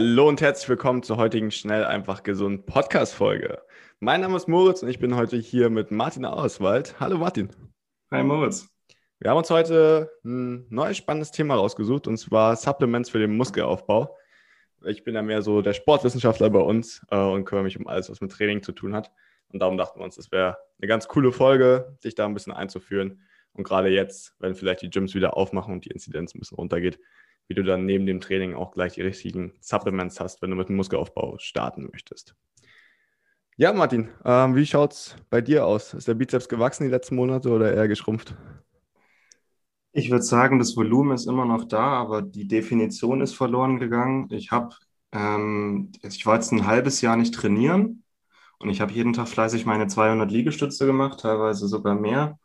Hallo und herzlich willkommen zur heutigen Schnell einfach gesund Podcast Folge. Mein Name ist Moritz und ich bin heute hier mit Martin Auswald. Hallo Martin. Hi Moritz. Wir haben uns heute ein neues spannendes Thema rausgesucht und zwar Supplements für den Muskelaufbau. Ich bin ja mehr so der Sportwissenschaftler bei uns äh, und kümmere mich um alles, was mit Training zu tun hat. Und darum dachten wir uns, es wäre eine ganz coole Folge, sich da ein bisschen einzuführen. Und gerade jetzt, wenn vielleicht die Gyms wieder aufmachen und die Inzidenz ein bisschen runtergeht, wie du dann neben dem Training auch gleich die richtigen Supplements hast, wenn du mit dem Muskelaufbau starten möchtest. Ja, Martin, ähm, wie schaut es bei dir aus? Ist der Bizeps gewachsen die letzten Monate oder eher geschrumpft? Ich würde sagen, das Volumen ist immer noch da, aber die Definition ist verloren gegangen. Ich habe, ähm, ich war jetzt ein halbes Jahr nicht trainieren und ich habe jeden Tag fleißig meine 200 Liegestütze gemacht, teilweise sogar mehr.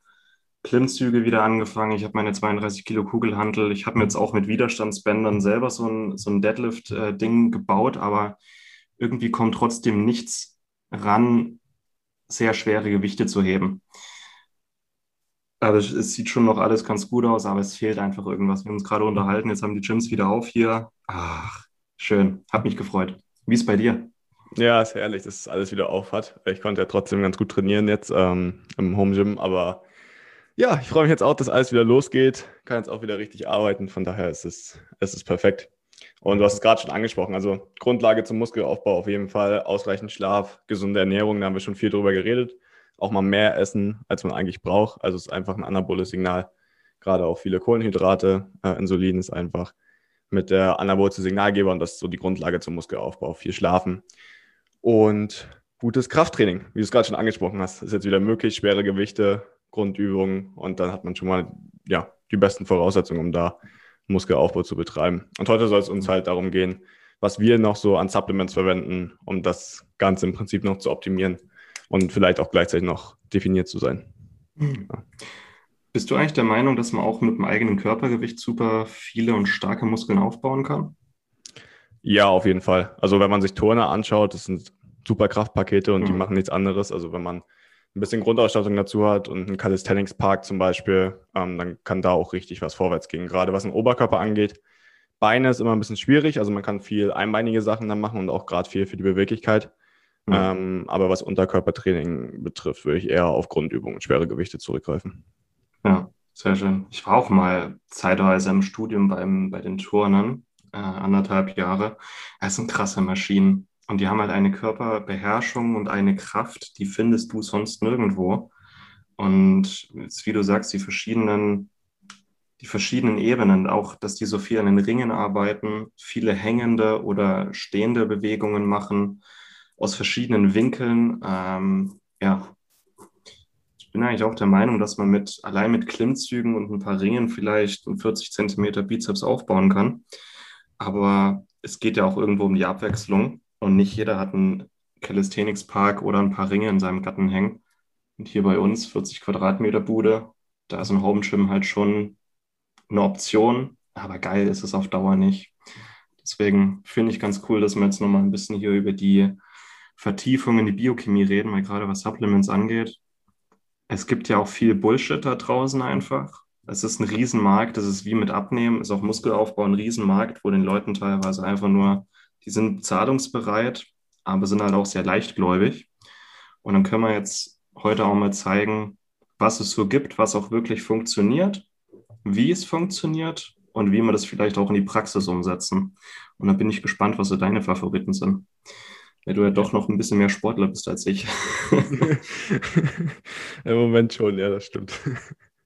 Klimmzüge wieder angefangen. Ich habe meine 32 Kilo Kugelhantel. Ich habe mir jetzt auch mit Widerstandsbändern selber so ein, so ein Deadlift-Ding gebaut, aber irgendwie kommt trotzdem nichts ran, sehr schwere Gewichte zu heben. Aber es, sieht schon noch alles ganz gut aus, aber es fehlt einfach irgendwas. Wir haben uns gerade unterhalten, jetzt haben die Gyms wieder auf hier. Ach, schön. Hat mich gefreut. Wie ist bei dir? Ja, ist herrlich, dass es alles wieder auf hat. Ich konnte ja trotzdem ganz gut trainieren jetzt ähm, im Home Gym, aber ja, ich freue mich jetzt auch, dass alles wieder losgeht. Kann jetzt auch wieder richtig arbeiten. Von daher ist es, es ist perfekt. Und du hast es gerade schon angesprochen. Also Grundlage zum Muskelaufbau auf jeden Fall. Ausreichend Schlaf, gesunde Ernährung. Da haben wir schon viel drüber geredet. Auch mal mehr essen, als man eigentlich braucht. Also es ist einfach ein anaboles Signal. Gerade auch viele Kohlenhydrate. Äh, Insulin ist einfach mit der anabolischen Signalgeber und das ist so die Grundlage zum Muskelaufbau. Viel schlafen. Und gutes Krafttraining, wie du es gerade schon angesprochen hast, ist jetzt wieder möglich. Schwere Gewichte, Grundübungen und dann hat man schon mal ja, die besten Voraussetzungen, um da Muskelaufbau zu betreiben. Und heute soll es uns halt darum gehen, was wir noch so an Supplements verwenden, um das Ganze im Prinzip noch zu optimieren und vielleicht auch gleichzeitig noch definiert zu sein. Mhm. Ja. Bist du eigentlich der Meinung, dass man auch mit dem eigenen Körpergewicht super viele und starke Muskeln aufbauen kann? Ja, auf jeden Fall. Also wenn man sich Turner anschaut, das sind super Kraftpakete und mhm. die machen nichts anderes. Also wenn man ein bisschen Grundausstattung dazu hat und einen Calisthenics Park zum Beispiel, ähm, dann kann da auch richtig was vorwärts gehen. Gerade was den Oberkörper angeht. Beine ist immer ein bisschen schwierig, also man kann viel einbeinige Sachen dann machen und auch gerade viel für die Beweglichkeit. Mhm. Ähm, aber was Unterkörpertraining betrifft, würde ich eher auf Grundübungen und schwere Gewichte zurückgreifen. Ja, sehr schön. Ich war auch mal zeitweise im Studium beim, bei den Turnern, äh, anderthalb Jahre. Es sind krasse Maschinen. Und die haben halt eine Körperbeherrschung und eine Kraft, die findest du sonst nirgendwo. Und jetzt, wie du sagst, die verschiedenen, die verschiedenen Ebenen, auch, dass die so viel an den Ringen arbeiten, viele hängende oder stehende Bewegungen machen, aus verschiedenen Winkeln. Ähm, ja, ich bin eigentlich auch der Meinung, dass man mit, allein mit Klimmzügen und ein paar Ringen vielleicht einen 40 Zentimeter Bizeps aufbauen kann. Aber es geht ja auch irgendwo um die Abwechslung. Und nicht jeder hat einen Calisthenics Park oder ein paar Ringe in seinem Garten hängen. Und hier bei uns 40 Quadratmeter Bude, da ist ein Home Gym halt schon eine Option, aber geil ist es auf Dauer nicht. Deswegen finde ich ganz cool, dass wir jetzt nochmal ein bisschen hier über die Vertiefung in die Biochemie reden, weil gerade was Supplements angeht, es gibt ja auch viel Bullshit da draußen einfach. Es ist ein Riesenmarkt, das ist wie mit Abnehmen, ist auch Muskelaufbau ein Riesenmarkt, wo den Leuten teilweise einfach nur die sind zahlungsbereit, aber sind halt auch sehr leichtgläubig. Und dann können wir jetzt heute auch mal zeigen, was es so gibt, was auch wirklich funktioniert, wie es funktioniert und wie wir das vielleicht auch in die Praxis umsetzen. Und da bin ich gespannt, was so deine Favoriten sind. Weil du ja doch noch ein bisschen mehr Sportler bist als ich. Im Moment schon, ja, das stimmt.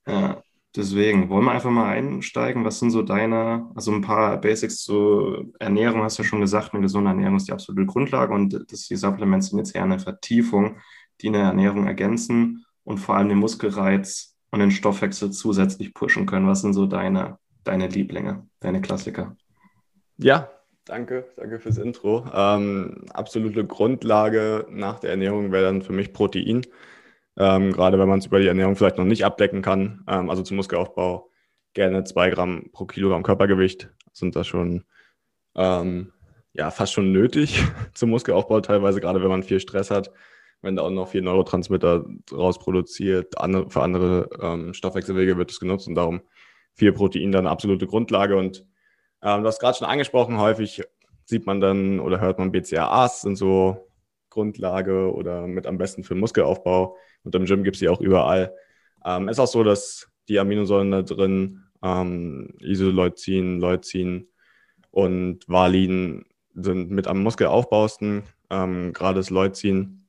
Ja. Deswegen wollen wir einfach mal einsteigen. Was sind so deine, also ein paar Basics zur Ernährung, hast du ja schon gesagt, eine gesunde Ernährung ist die absolute Grundlage und das, die Supplements sind jetzt eher eine Vertiefung, die eine Ernährung ergänzen und vor allem den Muskelreiz und den Stoffwechsel zusätzlich pushen können. Was sind so deine, deine Lieblinge, deine Klassiker? Ja, danke, danke fürs Intro. Ähm, absolute Grundlage nach der Ernährung wäre dann für mich Protein. Ähm, gerade wenn man es über die Ernährung vielleicht noch nicht abdecken kann. Ähm, also zum Muskelaufbau gerne zwei Gramm pro Kilogramm Körpergewicht sind das schon ähm, ja, fast schon nötig zum Muskelaufbau teilweise, gerade wenn man viel Stress hat, wenn da auch noch viel Neurotransmitter rausproduziert, andere, für andere ähm, Stoffwechselwege wird es genutzt und darum viel Protein dann absolute Grundlage. Und ähm, du hast gerade schon angesprochen, häufig sieht man dann oder hört man BCAAs sind so Grundlage oder mit am besten für Muskelaufbau. Und im Gym gibt es die auch überall. Ähm, ist auch so, dass die Aminosäuren da drin, ähm, Isoleucin, Leucin und Valin sind mit am Muskelaufbausten. Ähm, gerade das Leucin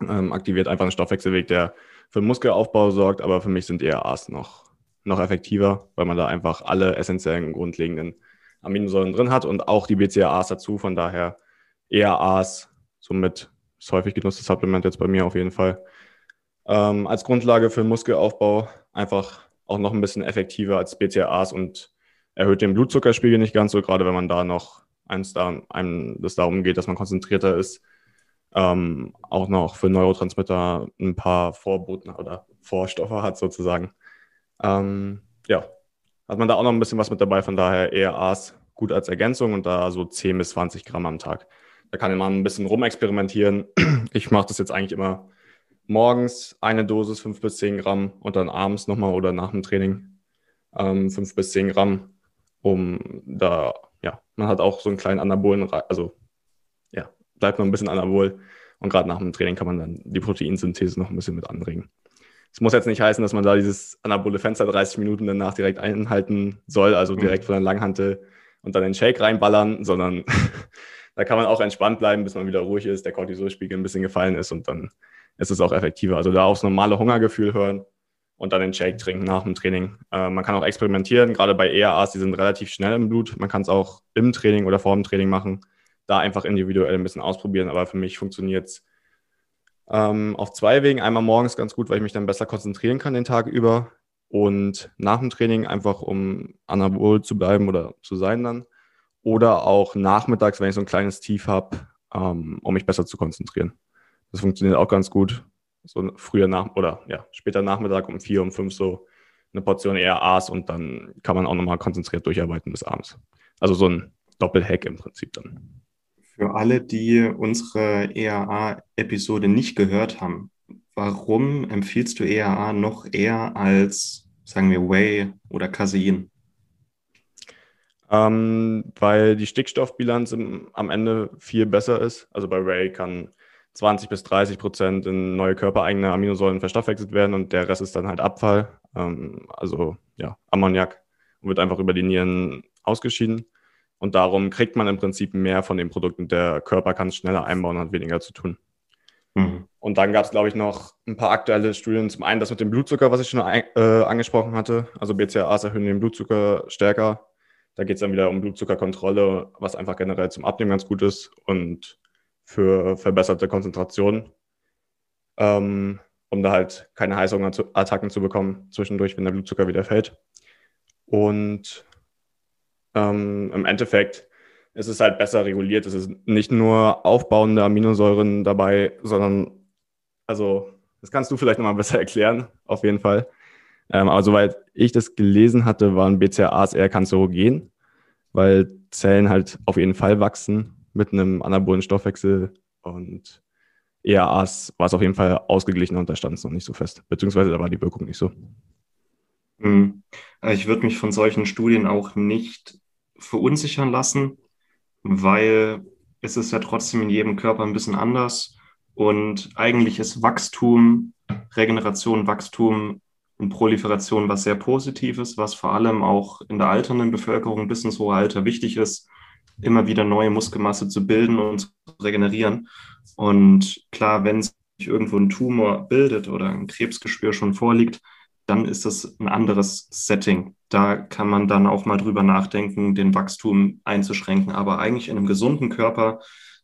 ähm, aktiviert einfach einen Stoffwechselweg, der für Muskelaufbau sorgt, aber für mich sind ERAs noch, noch effektiver, weil man da einfach alle essentiellen grundlegenden Aminosäuren drin hat und auch die BCAAs dazu. Von daher ERAs, somit das häufig genutzte Supplement jetzt bei mir auf jeden Fall. Ähm, als Grundlage für Muskelaufbau einfach auch noch ein bisschen effektiver als BCAAs und erhöht den Blutzuckerspiegel nicht ganz so, gerade wenn man da noch eins da, einem das darum geht, dass man konzentrierter ist, ähm, auch noch für Neurotransmitter ein paar Vorboten oder Vorstoffe hat sozusagen. Ähm, ja, hat man da auch noch ein bisschen was mit dabei, von daher ERAs gut als Ergänzung und da so 10 bis 20 Gramm am Tag. Da kann man ein bisschen rumexperimentieren. Ich mache das jetzt eigentlich immer morgens eine Dosis 5 bis 10 Gramm und dann abends nochmal oder nach dem Training ähm, 5 bis 10 Gramm, um da ja, man hat auch so einen kleinen Anabolen, also ja, bleibt noch ein bisschen anabol. Und gerade nach dem Training kann man dann die Proteinsynthese noch ein bisschen mit anregen. Es muss jetzt nicht heißen, dass man da dieses anabole Fenster 30 Minuten danach direkt einhalten soll, also mhm. direkt von der Langhantel und dann den Shake reinballern, sondern da kann man auch entspannt bleiben, bis man wieder ruhig ist, der Cortisolspiegel ein bisschen gefallen ist und dann ist es auch effektiver. Also da aufs normale Hungergefühl hören und dann den Shake trinken nach dem Training. Äh, man kann auch experimentieren, gerade bei ERAs, die sind relativ schnell im Blut. Man kann es auch im Training oder vor dem Training machen. Da einfach individuell ein bisschen ausprobieren, aber für mich funktioniert es ähm, auf zwei Wegen. Einmal morgens ganz gut, weil ich mich dann besser konzentrieren kann den Tag über und nach dem Training einfach, um anabol zu bleiben oder zu sein dann. Oder auch nachmittags, wenn ich so ein kleines Tief habe, ähm, um mich besser zu konzentrieren. Das funktioniert auch ganz gut so früher nach oder ja, später Nachmittag um vier, um fünf so eine Portion ERAs und dann kann man auch nochmal konzentriert durcharbeiten bis abends. Also so ein Doppelhack im Prinzip dann. Für alle, die unsere ERA-Episode nicht gehört haben, warum empfiehlst du ERA noch eher als, sagen wir, Whey oder Casein? Ähm, weil die Stickstoffbilanz im, am Ende viel besser ist. Also bei Whey kann 20 bis 30 Prozent in neue körpereigene Aminosäuren verstoffwechselt werden und der Rest ist dann halt Abfall, ähm, also ja, Ammoniak und wird einfach über die Nieren ausgeschieden. Und darum kriegt man im Prinzip mehr von den Produkten. Der Körper kann es schneller einbauen und hat weniger zu tun. Mhm. Und dann gab es, glaube ich, noch ein paar aktuelle Studien. Zum einen das mit dem Blutzucker, was ich schon äh, angesprochen hatte. Also BCAAs erhöhen den Blutzucker stärker. Da geht es dann wieder um Blutzuckerkontrolle, was einfach generell zum Abnehmen ganz gut ist. Und für verbesserte Konzentration, ähm, um da halt keine Heißhungerattacken zu bekommen zwischendurch, wenn der Blutzucker wieder fällt. Und ähm, im Endeffekt ist es halt besser reguliert. Es ist nicht nur aufbauende Aminosäuren dabei, sondern, also, das kannst du vielleicht nochmal besser erklären, auf jeden Fall. Ähm, aber soweit ich das gelesen hatte, waren BCAAs eher kanzerogen, weil Zellen halt auf jeden Fall wachsen mit einem anabolen Stoffwechsel und ERAs war es auf jeden Fall ausgeglichener und da stand es noch nicht so fest. Beziehungsweise da war die Wirkung nicht so. Hm. Ich würde mich von solchen Studien auch nicht verunsichern lassen, weil es ist ja trotzdem in jedem Körper ein bisschen anders. Und eigentlich ist Wachstum, Regeneration, Wachstum und Proliferation was sehr Positives, was vor allem auch in der alternden Bevölkerung bis ins hohe Alter wichtig ist immer wieder neue Muskelmasse zu bilden und zu regenerieren. Und klar, wenn sich irgendwo ein Tumor bildet oder ein Krebsgeschwür schon vorliegt, dann ist das ein anderes Setting. Da kann man dann auch mal drüber nachdenken, den Wachstum einzuschränken. Aber eigentlich in einem gesunden Körper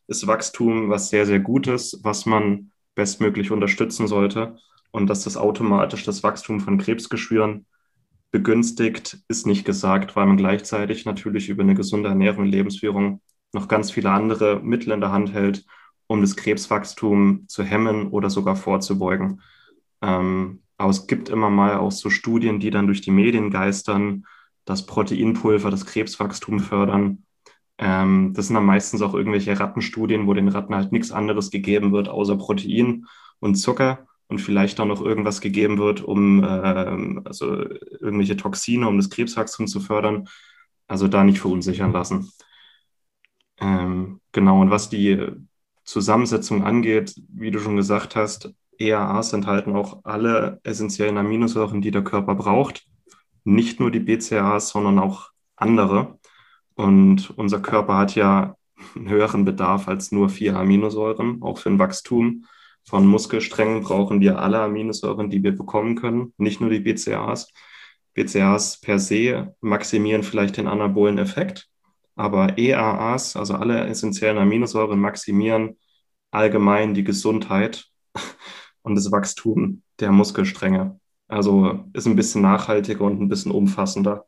ist Wachstum was sehr, sehr Gutes, was man bestmöglich unterstützen sollte. Und dass das automatisch das Wachstum von Krebsgeschwüren begünstigt, ist nicht gesagt, weil man gleichzeitig natürlich über eine gesunde Ernährung und Lebensführung noch ganz viele andere Mittel in der Hand hält, um das Krebswachstum zu hemmen oder sogar vorzubeugen. Ähm, aber es gibt immer mal auch so Studien, die dann durch die Medien geistern, dass Proteinpulver das Krebswachstum fördern. Ähm, das sind dann meistens auch irgendwelche Rattenstudien, wo den Ratten halt nichts anderes gegeben wird, außer Protein und Zucker und vielleicht auch noch irgendwas gegeben wird, um äh, also irgendwelche Toxine, um das Krebswachstum zu fördern. Also da nicht verunsichern lassen. Ähm, genau, und was die Zusammensetzung angeht, wie du schon gesagt hast, EAAs enthalten auch alle essentiellen Aminosäuren, die der Körper braucht. Nicht nur die BCAAs, sondern auch andere. Und unser Körper hat ja einen höheren Bedarf als nur vier Aminosäuren, auch für ein Wachstum von Muskelsträngen brauchen wir alle Aminosäuren, die wir bekommen können, nicht nur die BCAAs. BCAAs per se maximieren vielleicht den anabolen Effekt, aber EAAs, also alle essentiellen Aminosäuren, maximieren allgemein die Gesundheit und das Wachstum der Muskelstränge. Also ist ein bisschen nachhaltiger und ein bisschen umfassender.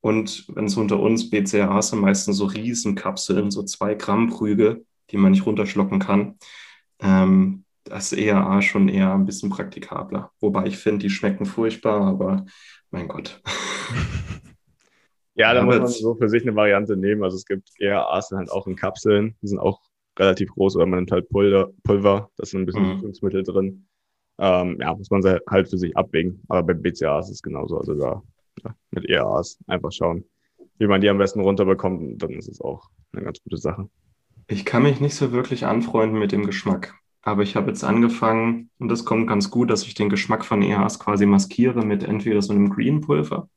Und wenn es unter uns BCAAs sind meistens so Riesenkapseln, so zwei Gramm Prügel, die man nicht runterschlucken kann. Ähm, das ERA schon eher ein bisschen praktikabler. Wobei ich finde, die schmecken furchtbar, aber mein Gott. ja, da muss man so für sich eine Variante nehmen. Also es gibt ERAs halt auch in Kapseln, die sind auch relativ groß, oder man nimmt halt Pulver, Pulver da sind ein bisschen Süßungsmittel mhm. drin. Ähm, ja, muss man halt für sich abwägen. Aber bei BCAAs ist es genauso. Also da ja, mit ERAs einfach schauen, wie man die am besten runterbekommt. Dann ist es auch eine ganz gute Sache. Ich kann mich nicht so wirklich anfreunden mit dem Geschmack. Aber ich habe jetzt angefangen, und das kommt ganz gut, dass ich den Geschmack von EAs quasi maskiere mit entweder so einem Green-Pulver,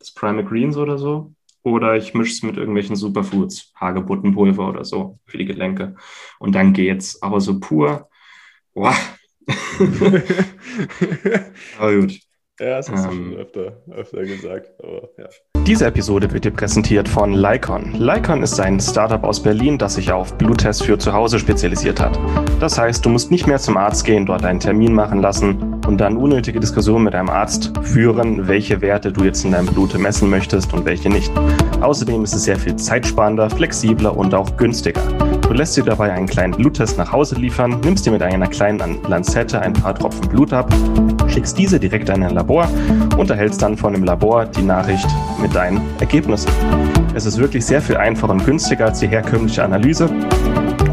das Prime Greens oder so, oder ich mische es mit irgendwelchen Superfoods, Hagebuttenpulver oder so für die Gelenke. Und dann geht's. Aber so pur, boah. aber gut. Ja, das hast du ähm, schon öfter, öfter gesagt, aber ja. Diese Episode wird dir präsentiert von Lycon. Lycon ist ein Startup aus Berlin, das sich auf Bluttests für zu Hause spezialisiert hat. Das heißt, du musst nicht mehr zum Arzt gehen, dort einen Termin machen lassen und dann unnötige Diskussionen mit deinem Arzt führen, welche Werte du jetzt in deinem Blut messen möchtest und welche nicht. Außerdem ist es sehr viel zeitsparender, flexibler und auch günstiger. Du lässt dir dabei einen kleinen Bluttest nach Hause liefern, nimmst dir mit einer kleinen Lanzette ein paar Tropfen Blut ab, schickst diese direkt an ein Labor und erhältst dann von dem Labor die Nachricht mit deinen Ergebnissen. Es ist wirklich sehr viel einfacher und günstiger als die herkömmliche Analyse.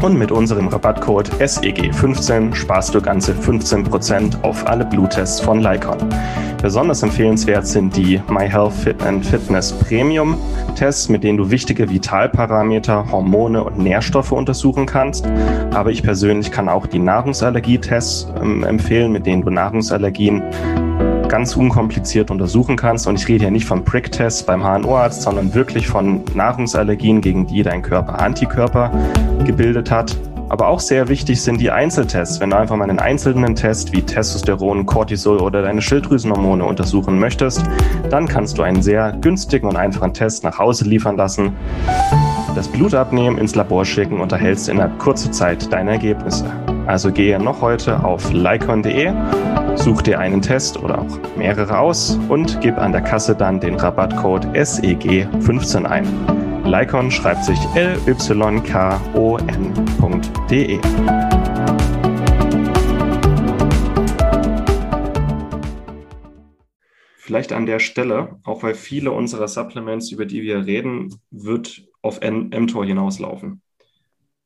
Und mit unserem Rabattcode SEG15 sparst du ganze 15% auf alle Bluttests von Lycon. Besonders empfehlenswert sind die My Health Fit and Fitness Premium Tests, mit denen du wichtige Vitalparameter, Hormone und Nährstoffe untersuchen kannst. Aber ich persönlich kann auch die Nahrungsallergietests ähm, empfehlen, mit denen du Nahrungsallergien ganz unkompliziert untersuchen kannst. Und ich rede hier nicht von Prick-Tests beim HNO-Arzt, sondern wirklich von Nahrungsallergien, gegen die dein Körper Antikörper gebildet hat. Aber auch sehr wichtig sind die Einzeltests. Wenn du einfach mal einen einzelnen Test wie Testosteron, Cortisol oder deine Schilddrüsenhormone untersuchen möchtest, dann kannst du einen sehr günstigen und einfachen Test nach Hause liefern lassen, das Blut abnehmen, ins Labor schicken und erhältst innerhalb kurzer Zeit deine Ergebnisse. Also gehe noch heute auf lycon.de, such dir einen Test oder auch mehrere aus und gib an der Kasse dann den Rabattcode SEG15 ein. Lycon schreibt sich L-Y-K-O-N.de. Vielleicht an der Stelle, auch weil viele unserer Supplements, über die wir reden, wird auf mTOR hinauslaufen.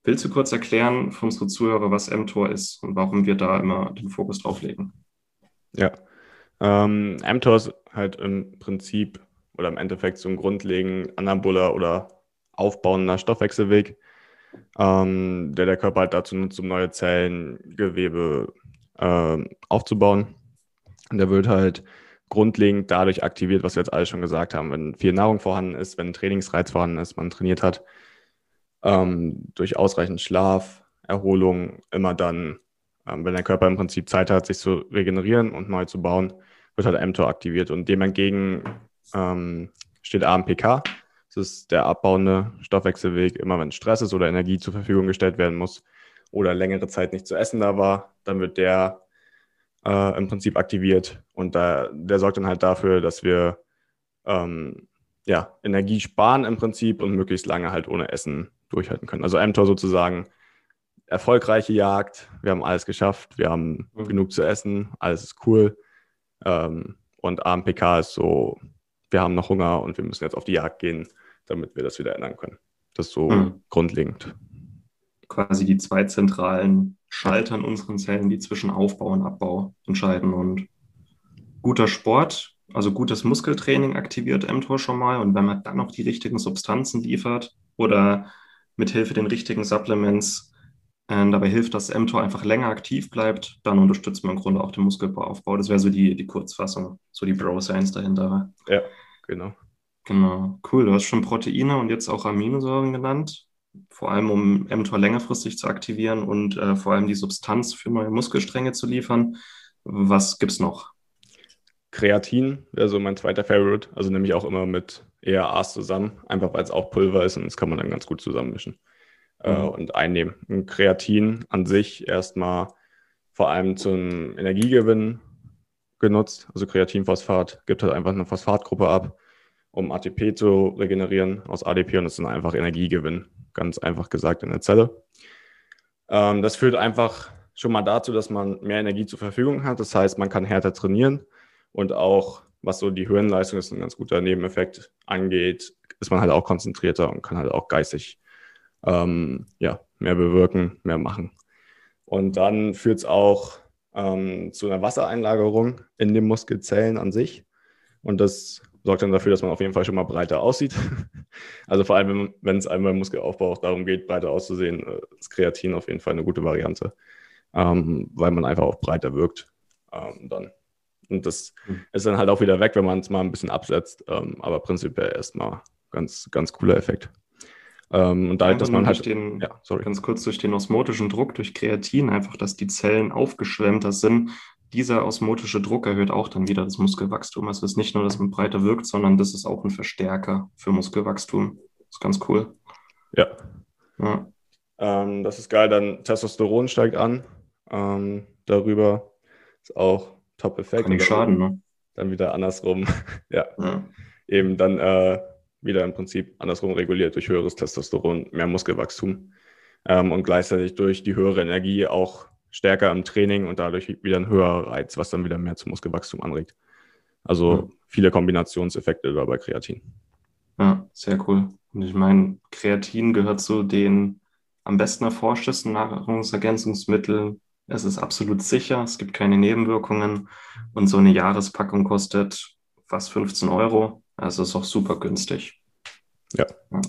Willst du kurz erklären für unsere Zuhörer, was mTOR ist und warum wir da immer den Fokus drauf legen? Ja, ähm, mTOR ist halt im Prinzip oder im Endeffekt so ein grundlegend anaboler oder aufbauender Stoffwechselweg, ähm, der der Körper halt dazu nutzt, um neue Zellen, Gewebe äh, aufzubauen. Und der wird halt grundlegend dadurch aktiviert, was wir jetzt alle schon gesagt haben. Wenn viel Nahrung vorhanden ist, wenn Trainingsreiz vorhanden ist, man trainiert hat, ähm, durch ausreichend Schlaf, Erholung immer dann, ähm, wenn der Körper im Prinzip Zeit hat, sich zu regenerieren und neu zu bauen, wird halt mTOR aktiviert. Und dem entgegen ähm, steht AMPK. Das ist der abbauende Stoffwechselweg. Immer wenn Stress ist oder Energie zur Verfügung gestellt werden muss oder längere Zeit nicht zu essen da war, dann wird der äh, im Prinzip aktiviert. Und da, der sorgt dann halt dafür, dass wir ähm, ja, Energie sparen im Prinzip und möglichst lange halt ohne Essen durchhalten können. Also mTOR sozusagen erfolgreiche Jagd, wir haben alles geschafft, wir haben mhm. genug zu essen, alles ist cool. Ähm, und AMPK ist so, wir haben noch Hunger und wir müssen jetzt auf die Jagd gehen, damit wir das wieder ändern können. Das ist so mhm. grundlegend. Quasi die zwei zentralen Schalter in unseren Zellen, die zwischen Aufbau und Abbau entscheiden. Und guter Sport, also gutes Muskeltraining aktiviert mTOR schon mal. Und wenn man dann noch die richtigen Substanzen liefert oder mit Hilfe den richtigen Supplements äh, dabei hilft, dass mTOR einfach länger aktiv bleibt, dann unterstützt man im Grunde auch den Muskelaufbau. Das wäre so die, die Kurzfassung, so die Bro-Science dahinter. Ja, genau. Genau, cool. Du hast schon Proteine und jetzt auch Aminosäuren genannt, vor allem um mTOR längerfristig zu aktivieren und äh, vor allem die Substanz für neue Muskelstränge zu liefern. Was gibt es noch? Kreatin wäre so mein zweiter Favorite, also nehme ich auch immer mit ERAs zusammen, einfach weil es auch Pulver ist und das kann man dann ganz gut zusammenmischen äh, mhm. und einnehmen. Und Kreatin an sich erstmal vor allem zum Energiegewinn genutzt. Also Kreatinphosphat gibt halt einfach eine Phosphatgruppe ab, um ATP zu regenerieren aus ADP und das ist dann einfach Energiegewinn, ganz einfach gesagt in der Zelle. Ähm, das führt einfach schon mal dazu, dass man mehr Energie zur Verfügung hat. Das heißt, man kann härter trainieren und auch, was so die Hirnleistung ist, ein ganz guter Nebeneffekt angeht, ist man halt auch konzentrierter und kann halt auch geistig ähm, ja, mehr bewirken, mehr machen. Und dann führt es auch ähm, zu einer Wassereinlagerung in den Muskelzellen an sich. Und das sorgt dann dafür, dass man auf jeden Fall schon mal breiter aussieht. Also vor allem, wenn es einmal im Muskelaufbau auch darum geht, breiter auszusehen, äh, ist Kreatin auf jeden Fall eine gute Variante, ähm, weil man einfach auch breiter wirkt ähm, dann. Und das mhm. ist dann halt auch wieder weg, wenn man es mal ein bisschen absetzt. Ähm, aber prinzipiell erstmal ganz, ganz cooler Effekt. Ähm, und dadurch, dass man halt. Den, ja, sorry. Ganz kurz durch den osmotischen Druck, durch Kreatin, einfach, dass die Zellen aufgeschwemmter sind. Dieser osmotische Druck erhöht auch dann wieder das Muskelwachstum. Also es ist nicht nur, dass man breiter wirkt, sondern das ist auch ein Verstärker für Muskelwachstum. Das ist ganz cool. Ja. ja. Ähm, das ist geil. Dann Testosteron steigt an. Ähm, darüber ist auch Top-Effekt. Kann nicht schaden, ne? Dann wieder andersrum. ja. ja. Eben dann äh, wieder im Prinzip andersrum reguliert durch höheres Testosteron, mehr Muskelwachstum ähm, und gleichzeitig durch die höhere Energie auch stärker im Training und dadurch wieder ein höherer Reiz, was dann wieder mehr zum Muskelwachstum anregt. Also ja. viele Kombinationseffekte da bei Kreatin. Ja, sehr cool. Und ich meine, Kreatin gehört zu den am besten erforschtesten Nahrungsergänzungsmitteln. Es ist absolut sicher, es gibt keine Nebenwirkungen und so eine Jahrespackung kostet fast 15 Euro. Also ist auch super günstig. Ja. ja.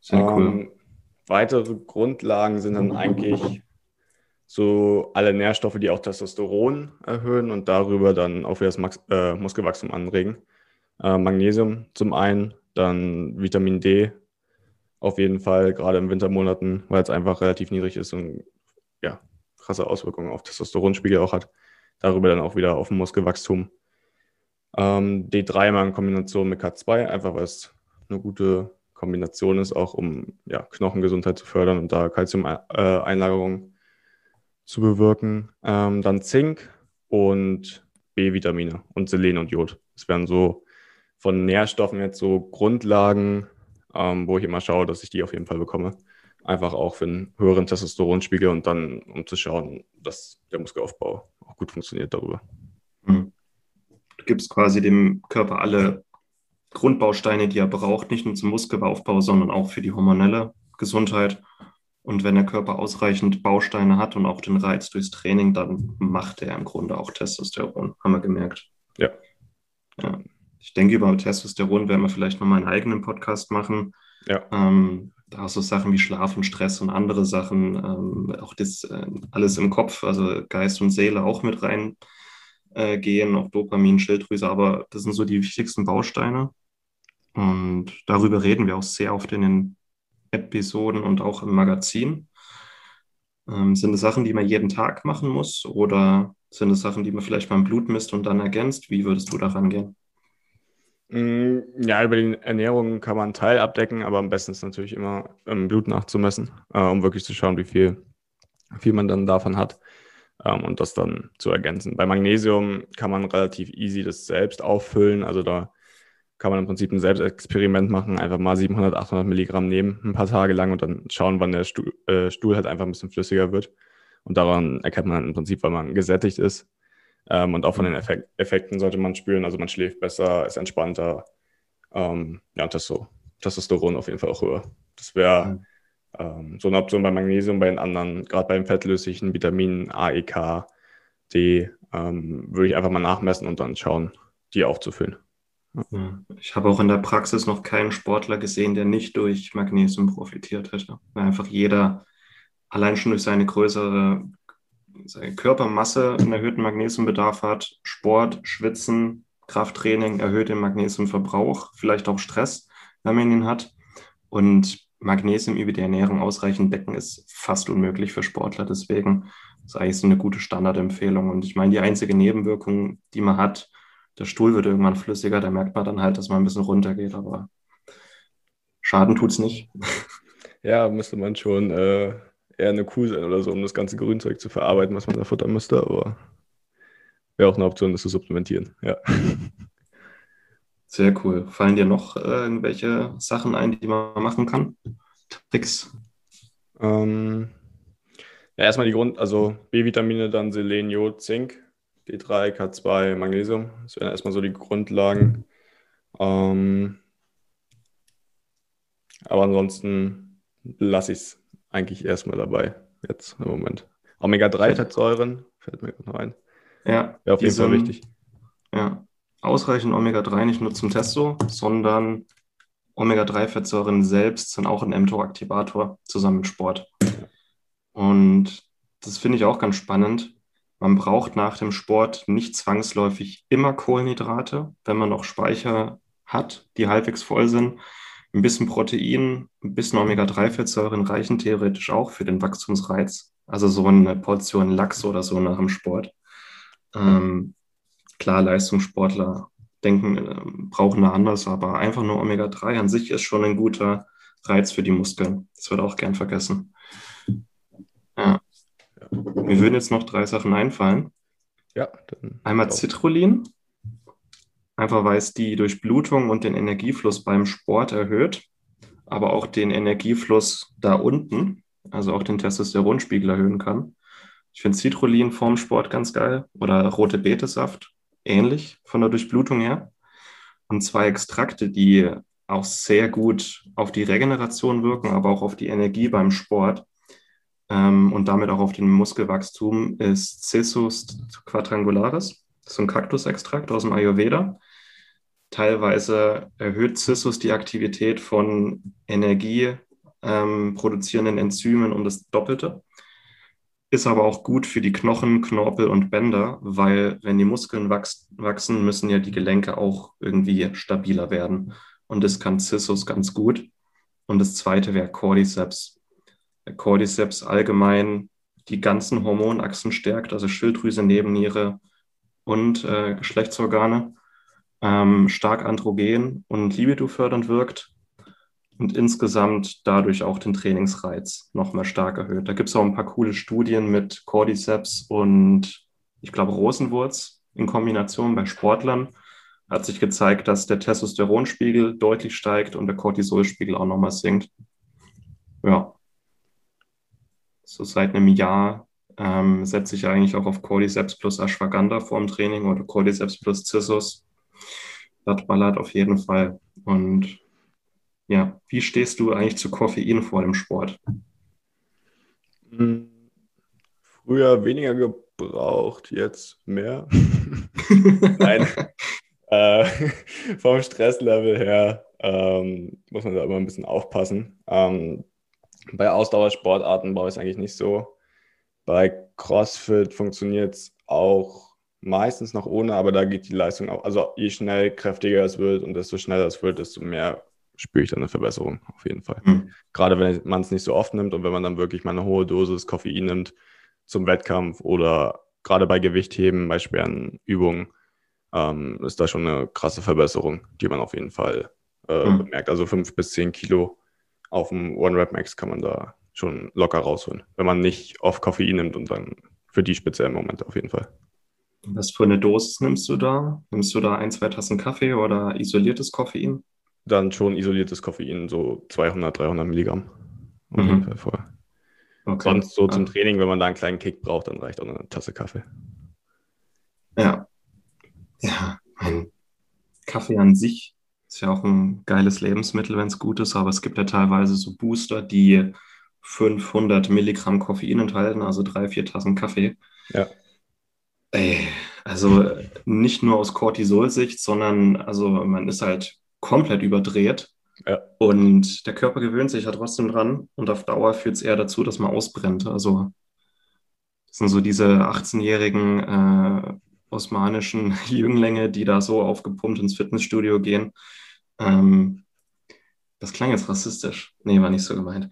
Sehr cool. Ähm, weitere Grundlagen sind dann eigentlich so alle Nährstoffe, die auch Testosteron erhöhen und darüber dann auch wieder das Max äh, Muskelwachstum anregen. Äh, Magnesium zum einen, dann Vitamin D auf jeden Fall, gerade in Wintermonaten, weil es einfach relativ niedrig ist und ja, krasse Auswirkungen auf Testosteronspiegel auch hat. Darüber dann auch wieder auf Muskelwachstum. Ähm, D3 mal in Kombination mit K2, einfach weil es eine gute Kombination ist, auch um ja, Knochengesundheit zu fördern und da Kalziumeinlagerung zu bewirken. Ähm, dann Zink und B-Vitamine und Selen und Jod. Das wären so von Nährstoffen jetzt so Grundlagen, ähm, wo ich immer schaue, dass ich die auf jeden Fall bekomme. Einfach auch für einen höheren Testosteronspiegel und dann, um zu schauen, dass der Muskelaufbau auch gut funktioniert darüber. Gibst quasi dem Körper alle Grundbausteine, die er braucht, nicht nur zum Muskelaufbau, sondern auch für die hormonelle Gesundheit. Und wenn der Körper ausreichend Bausteine hat und auch den Reiz durchs Training, dann macht er im Grunde auch Testosteron, haben wir gemerkt. Ja. ja. Ich denke, über Testosteron werden wir vielleicht nochmal einen eigenen Podcast machen. Ja. Ähm, da auch so Sachen wie Schlaf und Stress und andere Sachen, ähm, auch das äh, alles im Kopf, also Geist und Seele auch mit rein äh, gehen, auch Dopamin, Schilddrüse, aber das sind so die wichtigsten Bausteine. Und darüber reden wir auch sehr oft in den Episoden und auch im Magazin. Ähm, sind es Sachen, die man jeden Tag machen muss oder sind es Sachen, die man vielleicht beim Blut misst und dann ergänzt? Wie würdest du daran gehen? Mm, ja, über die Ernährung kann man einen Teil abdecken, aber am besten ist natürlich immer im Blut nachzumessen, äh, um wirklich zu schauen, wie viel, wie viel man dann davon hat. Ähm, und das dann zu ergänzen. Bei Magnesium kann man relativ easy das selbst auffüllen. Also da kann man im Prinzip ein Selbstexperiment machen, einfach mal 700, 800 Milligramm nehmen, ein paar Tage lang und dann schauen, wann der Stuhl, äh, Stuhl halt einfach ein bisschen flüssiger wird. Und daran erkennt man im Prinzip, wann man gesättigt ist. Ähm, und auch von den mhm. Effek Effekten sollte man spüren. Also man schläft besser, ist entspannter. Ähm, ja, und das so. Testosteron auf jeden Fall auch höher. Das wäre mhm. Ähm, so eine Option bei Magnesium, bei den anderen, gerade bei den fettlöslichen Vitaminen A, E, K, D, ähm, würde ich einfach mal nachmessen und dann schauen, die aufzufüllen. Ich habe auch in der Praxis noch keinen Sportler gesehen, der nicht durch Magnesium profitiert hätte. Einfach jeder allein schon durch seine größere seine Körpermasse einen erhöhten Magnesiumbedarf hat, Sport, Schwitzen, Krafttraining erhöht den Magnesiumverbrauch, vielleicht auch Stress, wenn man ihn hat. Und Magnesium über die Ernährung ausreichend decken ist fast unmöglich für Sportler. Deswegen ist eigentlich so eine gute Standardempfehlung. Und ich meine, die einzige Nebenwirkung, die man hat, der Stuhl wird irgendwann flüssiger, da merkt man dann halt, dass man ein bisschen runtergeht, aber Schaden tut es nicht. Ja, müsste man schon äh, eher eine Kuh sein oder so, um das ganze Grünzeug zu verarbeiten, was man da futtern müsste, aber wäre auch eine Option, das zu supplementieren, ja. Sehr cool. Fallen dir noch äh, irgendwelche Sachen ein, die man machen kann? Tricks? Ähm, ja, erstmal die Grund, also B-Vitamine, dann Selen, Jod, Zink, D3, K2, Magnesium. Das wären erstmal so die Grundlagen. Ähm, aber ansonsten lasse ich es eigentlich erstmal dabei, jetzt im Moment. Omega-3-Fettsäuren fällt mir noch ein. Ja. Wäre auf jeden Fall wichtig. Ja. Ausreichend Omega-3 nicht nur zum Testo, sondern Omega-3-Fettsäuren selbst sind auch ein mTOR-Aktivator zusammen mit Sport. Und das finde ich auch ganz spannend. Man braucht nach dem Sport nicht zwangsläufig immer Kohlenhydrate, wenn man noch Speicher hat, die halbwegs voll sind. Ein bisschen Protein, ein bisschen Omega-3-Fettsäuren reichen theoretisch auch für den Wachstumsreiz. Also so eine Portion Lachs oder so nach dem Sport. Ähm, klar, Leistungssportler denken, äh, brauchen da anders, aber einfach nur Omega-3 an sich ist schon ein guter Reiz für die Muskeln. Das wird auch gern vergessen. Ja. Mir würden jetzt noch drei Sachen einfallen. Ja. Einmal Citrullin, einfach weil es die Durchblutung und den Energiefluss beim Sport erhöht, aber auch den Energiefluss da unten, also auch den Testosteronspiegel erhöhen kann. Ich finde Citrullin vorm Sport ganz geil oder rote Betesaft ähnlich von der Durchblutung her. Und zwei Extrakte, die auch sehr gut auf die Regeneration wirken, aber auch auf die Energie beim Sport ähm, und damit auch auf den Muskelwachstum, ist Cissus quadrangularis. Das ist ein Kaktusextrakt aus dem Ayurveda. Teilweise erhöht Cissus die Aktivität von energieproduzierenden ähm, Enzymen um das Doppelte. Ist aber auch gut für die Knochen, Knorpel und Bänder, weil wenn die Muskeln wachs wachsen, müssen ja die Gelenke auch irgendwie stabiler werden. Und das kann Cissus ganz gut. Und das zweite wäre Cordyceps. Cordyceps allgemein die ganzen Hormonachsen stärkt, also Schilddrüse, Nebenniere und äh, Geschlechtsorgane ähm, stark androgen und libido fördernd wirkt und insgesamt dadurch auch den Trainingsreiz noch mal stark erhöht. Da gibt es auch ein paar coole Studien mit Cordyceps und ich glaube Rosenwurz in Kombination bei Sportlern. Hat sich gezeigt, dass der Testosteronspiegel deutlich steigt und der Cortisolspiegel auch nochmal sinkt. Ja. So seit einem Jahr ähm, setze ich eigentlich auch auf Cordyceps plus Ashwagandha vorm Training oder Cordyceps plus Cissus das ballert auf jeden Fall. Und ja, wie stehst du eigentlich zu Koffein vor dem Sport? Hm, früher weniger gebraucht, jetzt mehr. Nein. äh, vom Stresslevel her ähm, muss man da immer ein bisschen aufpassen. Ähm, bei Ausdauersportarten brauche ich es eigentlich nicht so. Bei CrossFit funktioniert es auch meistens noch ohne, aber da geht die Leistung auch. Also je schnell kräftiger es wird und desto schneller es wird, desto mehr spüre ich dann eine Verbesserung auf jeden Fall. Mhm. Gerade wenn man es nicht so oft nimmt und wenn man dann wirklich mal eine hohe Dosis Koffein nimmt zum Wettkampf oder gerade bei Gewichtheben, bei schweren Übungen, ähm, ist da schon eine krasse Verbesserung, die man auf jeden Fall äh, mhm. bemerkt. Also fünf bis zehn Kilo auf dem One Rep Max kann man da schon locker rausholen, wenn man nicht oft Koffein nimmt und dann für die speziellen Momente auf jeden Fall. Was für eine Dosis nimmst du da? Nimmst du da ein, zwei Tassen Kaffee oder isoliertes Koffein? Dann schon isoliertes Koffein, so 200, 300 Milligramm. Auf Mhm. jeden Fall voll. Okay. Sonst so zum Training, wenn man da einen kleinen Kick braucht, dann reicht auch eine Tasse Kaffee. Ja. Ja, mein Kaffee an sich ist ja auch ein geiles Lebensmittel, wenn es gut ist, aber es gibt ja teilweise so Booster, die 500 Milligramm Koffein enthalten, also drei, vier Tassen Kaffee. Ja. Ey, also nicht nur aus Cortisol-Sicht, sondern also man ist halt komplett überdreht. Ja. Und der Körper gewöhnt sich ja trotzdem dran und auf Dauer führt es eher dazu, dass man ausbrennt. Also das sind so diese 18-jährigen äh, osmanischen Jünglinge, die da so aufgepumpt ins Fitnessstudio gehen. Ähm, das klang jetzt rassistisch. Nee, war nicht so gemeint.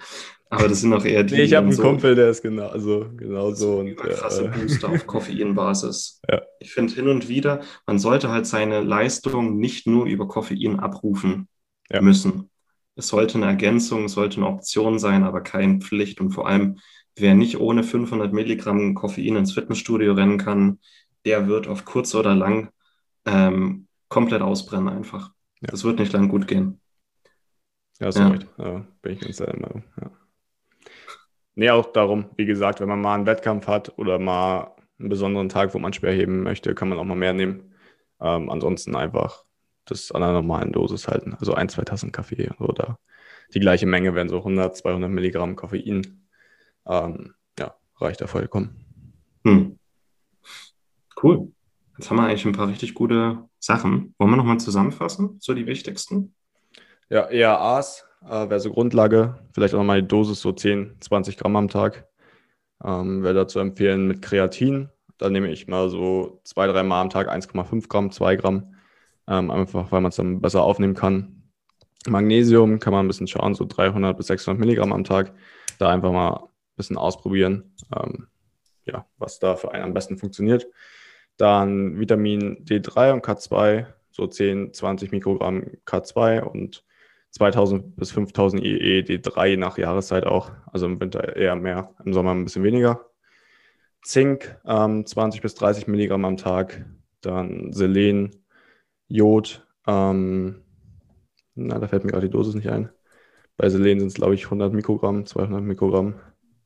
Aber das sind auch eher die, Nee, ich habe einen so, Kumpel, der ist genau, also, genau so. Und, überkrasse äh, Booster auf Koffeinbasis. Ja. Ich finde hin und wieder, man sollte halt seine Leistung nicht nur über Koffein abrufen Ja. müssen. Es sollte eine Ergänzung, es sollte eine Option sein, aber keine Pflicht. Und vor allem, wer nicht ohne 500 Milligramm Koffein ins Fitnessstudio rennen kann, der wird auf kurz oder lang ähm, komplett ausbrennen einfach. Ja. Das wird nicht lang gut gehen. Ja, recht. Ja, bin ich ganz der Meinung. Ja. Nee, auch darum, wie gesagt, wenn man mal einen Wettkampf hat oder mal einen besonderen Tag, wo man schwer heben möchte, kann man auch mal mehr nehmen. Ähm, ansonsten einfach das an einer normalen Dosis halten. Also ein, zwei Tassen Kaffee oder die gleiche Menge wären so 100, 200 Milligramm Koffein. Ähm, ja, reicht da vollkommen. Hm. Cool. Jetzt haben wir eigentlich ein paar richtig gute Sachen. Wollen wir nochmal zusammenfassen? So die wichtigsten? Ja, ERAs äh, wäre so Grundlage. Vielleicht auch nochmal die Dosis, so 10, 20 Gramm am Tag. Ähm, wäre dazu empfehlen mit Kreatin. Da nehme ich mal so zwei, drei Mal am Tag 1,5 Gramm, 2 Gramm. Ähm, einfach, weil man es dann besser aufnehmen kann. Magnesium kann man ein bisschen schauen, so 300 bis 600 Milligramm am Tag. Da einfach mal ein bisschen ausprobieren, ähm, ja, was da für einen am besten funktioniert. Dann Vitamin D3 und K2, so 10, 20 Mikrogramm K2 und 2000 bis 5000 IE D3 nach Jahreszeit auch. Also im Winter eher mehr, im Sommer ein bisschen weniger. Zink, ähm, 20 bis 30 Milligramm am Tag. Dann Selen, Jod, ähm, na, da fällt mir gerade die Dosis nicht ein. Bei Selen sind es, glaube ich, 100 Mikrogramm, 200 Mikrogramm.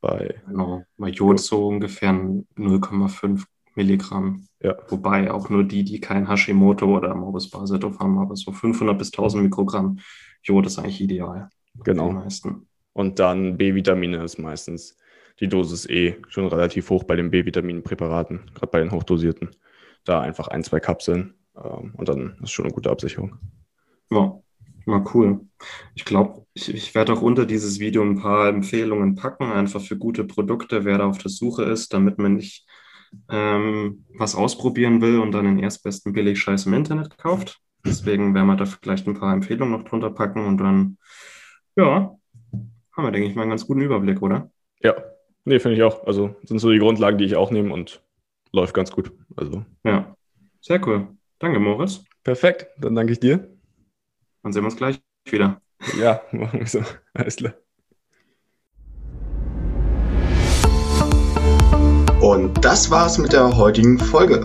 Bei, Genau. Bei Jod so ungefähr 0,5 Milligramm. ja, Wobei auch nur die, die kein Hashimoto oder Morbus Basedow haben, aber so 500 bis 1000 Mikrogramm Jod ist eigentlich ideal. Genau. Und dann B-Vitamine ist meistens die Dosis eh schon relativ hoch bei den B-Vitaminpräparaten, gerade bei den hochdosierten. Da einfach ein, zwei Kapseln ähm, und dann ist schon eine gute Absicherung. Ja, mal cool. Ich glaube, ich, ich werde auch unter dieses Video ein paar Empfehlungen packen, einfach für gute Produkte, wer da auf der Suche ist, damit man nicht ähm, was ausprobieren will und dann den erstbesten Billigscheiß im Internet kauft. Deswegen werden wir da vielleicht ein paar Empfehlungen noch drunter packen und dann, ja, haben wir, denke ich, mal einen ganz guten Überblick, oder? Ja, nee, finde ich auch. Also sind so die Grundlagen, die ich auch nehme und läuft ganz gut. Also Ja, sehr cool. Danke, Moritz. perfekt, dann danke ich dir. Dann sehen wir uns gleich wieder. Ja, machen wir so. Alles klar. Und das war's mit der heutigen Folge.